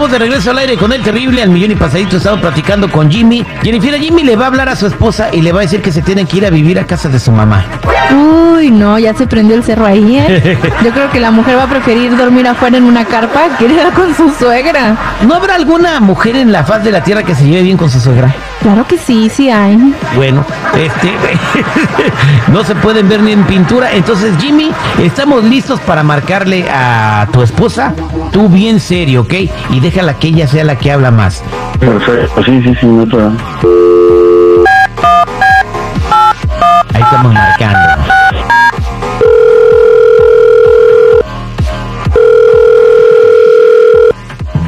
Estamos de regreso al aire con el terrible al millón y pasadito. Estamos platicando con Jimmy. Jennifer, Jimmy le va a hablar a su esposa y le va a decir que se tienen que ir a vivir a casa de su mamá. Uy, no, ya se prendió el cerro ahí, ¿eh? Yo creo que la mujer va a preferir dormir afuera en una carpa que ir con su suegra. ¿No habrá alguna mujer en la faz de la tierra que se lleve bien con su suegra? Claro que sí, sí hay. Bueno, este no se pueden ver ni en pintura. Entonces, Jimmy, estamos listos para marcarle a tu esposa. Tú bien serio, ¿ok? Y déjala que ella sea la que habla más. Perfecto, sí, sí, sí, no problema. Ahí estamos marcando.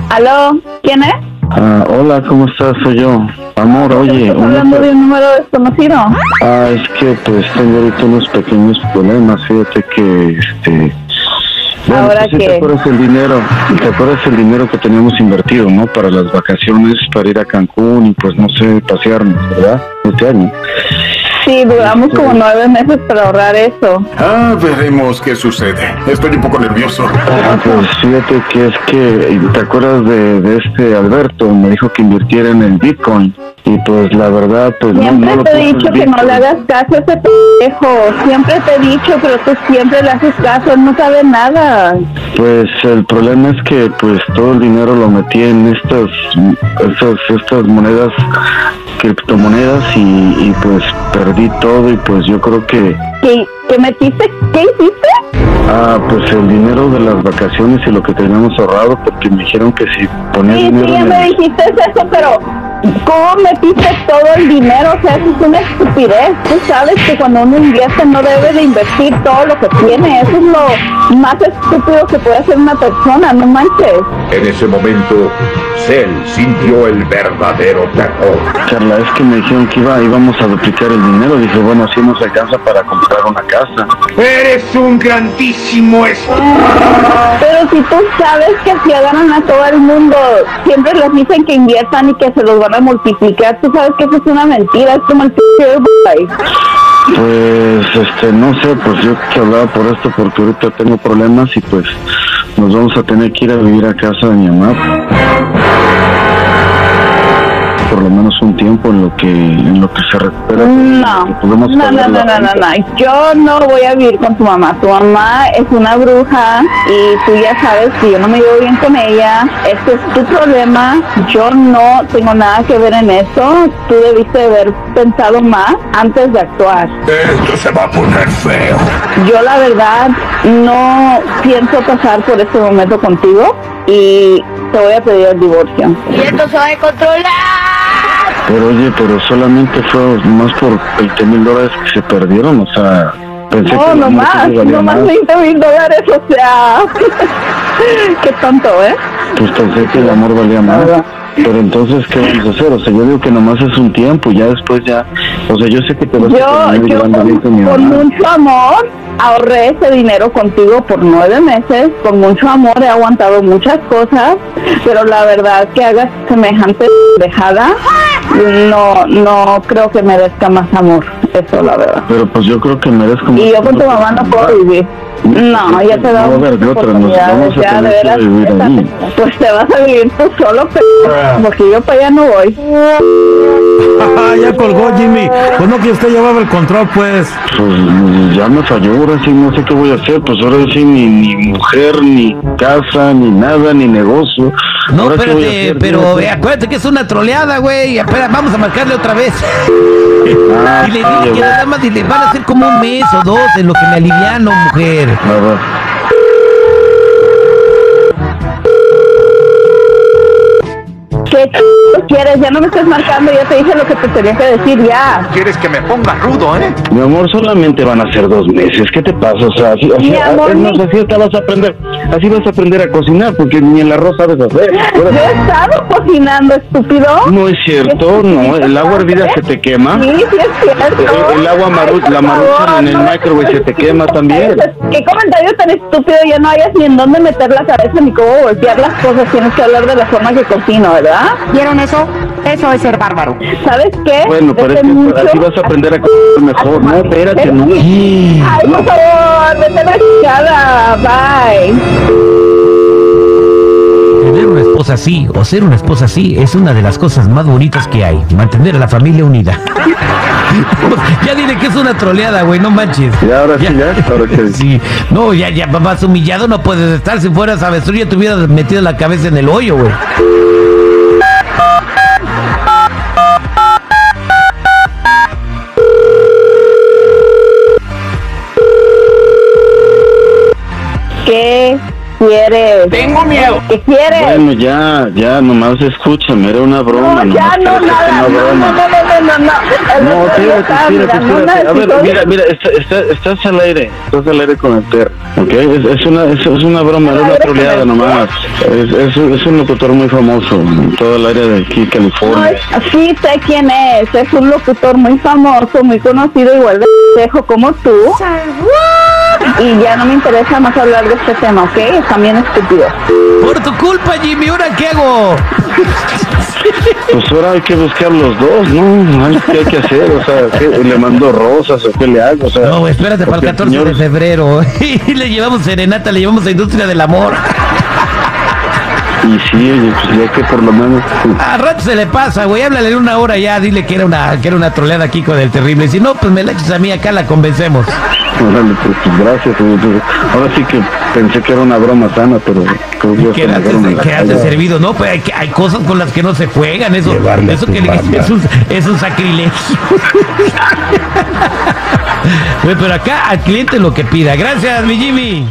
¿Aló? ¿Quién es? Ah, hola, ¿cómo estás? Soy yo. Amor, oye, ¿Estás una hablando de un número desconocido? Ah, es que pues tengo ahorita unos pequeños problemas. Fíjate que, este... Bueno, ¿Ahora pues, qué? ¿Te acuerdas el dinero? ¿Te acuerdas el dinero que teníamos invertido, no? Para las vacaciones, para ir a Cancún y pues no sé, pasearnos, ¿verdad? Este año. Sí, duramos como nueve meses para ahorrar eso. Ah, veremos qué sucede. Estoy un poco nervioso. Ah, pues fíjate que es que, ¿te acuerdas de, de este Alberto? Me dijo que invirtiera en el Bitcoin. Y pues la verdad, pues no, Siempre no lo te he dicho que no le hagas caso a ese pendejo. Siempre te he dicho, pero tú siempre le haces caso. Él no sabe nada. Pues el problema es que pues todo el dinero lo metí en estas estas, estas monedas criptomonedas y, y pues perdí todo y pues yo creo que ¿Qué, qué metiste? ¿Qué hiciste? ah pues el dinero de las vacaciones y lo que teníamos ahorrado porque me dijeron que si ponía Sí, dinero sí, ya me dijiste eso, pero ¿cómo metiste todo el dinero? O sea, eso es una estupidez. Tú sabes que cuando uno invierte no debe de invertir todo lo que tiene. Eso es lo más estúpido que puede hacer una persona, no manches. En ese momento, Cell sintió el verdadero terror. Carla, es que me dijeron que iba, íbamos a duplicar el dinero. Dije, bueno, así nos alcanza para comprar una casa. Eres un grandísimo Pero si tú sabes que si agarran a todo el mundo, siempre les dicen que inviertan y que se los van multiplicar. Tú sabes que eso es una mentira, es como el Herbalife. Pues, este, no sé, pues yo te hablaba por esto porque ahorita tengo problemas y pues nos vamos a tener que ir a vivir a casa de mi mamá. Por lo menos un tiempo en lo que, en lo que se recupera. No, que podemos no, no, no, no, no, no. Yo no voy a vivir con tu mamá. Tu mamá es una bruja y tú ya sabes que yo no me llevo bien con ella. Este es tu problema. Yo no tengo nada que ver en eso. Tú debiste haber pensado más antes de actuar. Esto se va a poner feo. Yo la verdad no pienso pasar por este momento contigo y te voy a pedir el divorcio. Pero oye, pero solamente fue más por 20 mil dólares que se perdieron, o sea, pensé No, que no más, no más más. 20 mil dólares, o sea, qué tonto, ¿eh? Pues pensé que el amor valía más. Pero entonces, ¿qué vamos a hacer? O sea, yo digo que nomás es un tiempo, ya después ya... O sea, yo sé que te vas a Yo, terminar yo llevando bien con con, mi con mucho amor ahorré ese dinero contigo por nueve meses, con mucho amor he aguantado muchas cosas, pero la verdad que hagas semejante dejada, no, no creo que merezca más amor. eso, la verdad. Pero pues yo creo que merezco Y yo con tu mamá no puedo vivir. No, ya te dado No, a ver, de otra, nos vamos a tener que vivir ahí. Pues te vas a vivir tú solo, pero porque yo para allá no voy. Ah, ya colgó Jimmy. Pues no que usted llevaba el control, pues. Pues ya me falló, ahora sí no sé qué voy a hacer, pues ahora sí ni, ni mujer, ni casa, ni nada, ni negocio. No, ¿Ahora espérate, hacer? pero eh, acuérdate que es una troleada, güey. Espera, vamos a marcarle otra vez. Ah, Y le dije que nada más dile, van a ser como un mes o dos en lo que me aliviano, mujer. A ver. Ya no me estés marcando, ya te dije lo que te tenía que decir, ya. Quieres que me ponga rudo, ¿eh? Mi amor, solamente van a ser dos meses. ¿Qué te pasa? O sea, así, amor, mi- vas a aprender, así vas a aprender a cocinar, porque ni el arroz sabes hacer. Yo he estado cocinando, estúpido. No es cierto, no, el agua hervida se te quema. Sí, sí es cierto. El, el agua maru- Ay, la maruchan en el no microwave se te quema también. ¿Qué comentario tan estúpido? Ya no hayas ni en dónde meter la cabeza ni cómo voltear las cosas. Tienes que hablar de la forma que cocino, ¿verdad? ¿Vieron eso? Eso es ser bárbaro. ¿Sabes qué? Bueno, pero es que mucho- así vas a aprender a comer mejor. No, espérate, no. Ay, por favor, vete a la chingada. Bye. Tener una esposa así o ser una esposa así es una de las cosas más bonitas que hay. Mantener a la familia unida. ya dile que es una troleada, güey, no manches. Y ahora sí, ya, ahora que Sí, no, ya, ya, más humillado no puedes estar. Si fueras avestruz ya te hubieras metido la cabeza en el hoyo, güey. Quieres? Tengo miedo. ¿Qué quieres? Bueno, ya, ya, nomás escúchame, era una broma. no, ya no, nada. No, no, broma. no, no, no, no. No, espérate, espérate. A ver, mira, mira, está, está- estás al aire, estás al aire con el perro, ¿ok? Es, es una, es, es una broma, era una troleada nomás. Es, es, un- es un locutor muy famoso en todo el área de aquí, California. Sí sé quién es, es un locutor muy famoso, muy conocido, igual de como tú. Y ya no me interesa más hablar de este tema, ¿ok? Están bien estúpidos. Por tu culpa, Jimmy, ¿ahora qué hago? Pues ahora hay que buscar los dos, ¿no? Ay, ¿Qué hay que hacer? O sea, ¿qué? ¿le mando rosas o qué le hago? O sea, No, espérate para el porque 14 señor- de febrero. Y le llevamos serenata, le llevamos a Industria del Amor. Y sí, oye, pues ya que por lo menos... A rato se le pasa, güey. Háblale en una hora ya, dile que era una, que era una troleada aquí con el terrible. Si no, pues me la echas a mí, acá la convencemos. Órale, pues, gracias. pues, Ahora sí que pensé que era una broma sana, pero creo que ya Que se me eras fueron a la que eras de calle. servido, ¿no? Pues hay, que- hay cosas con las que no se juegan, eso, Llevarle eso que le- es un, es un sacrilegio. Pero acá al cliente lo que pida. Gracias, mi Jimmy.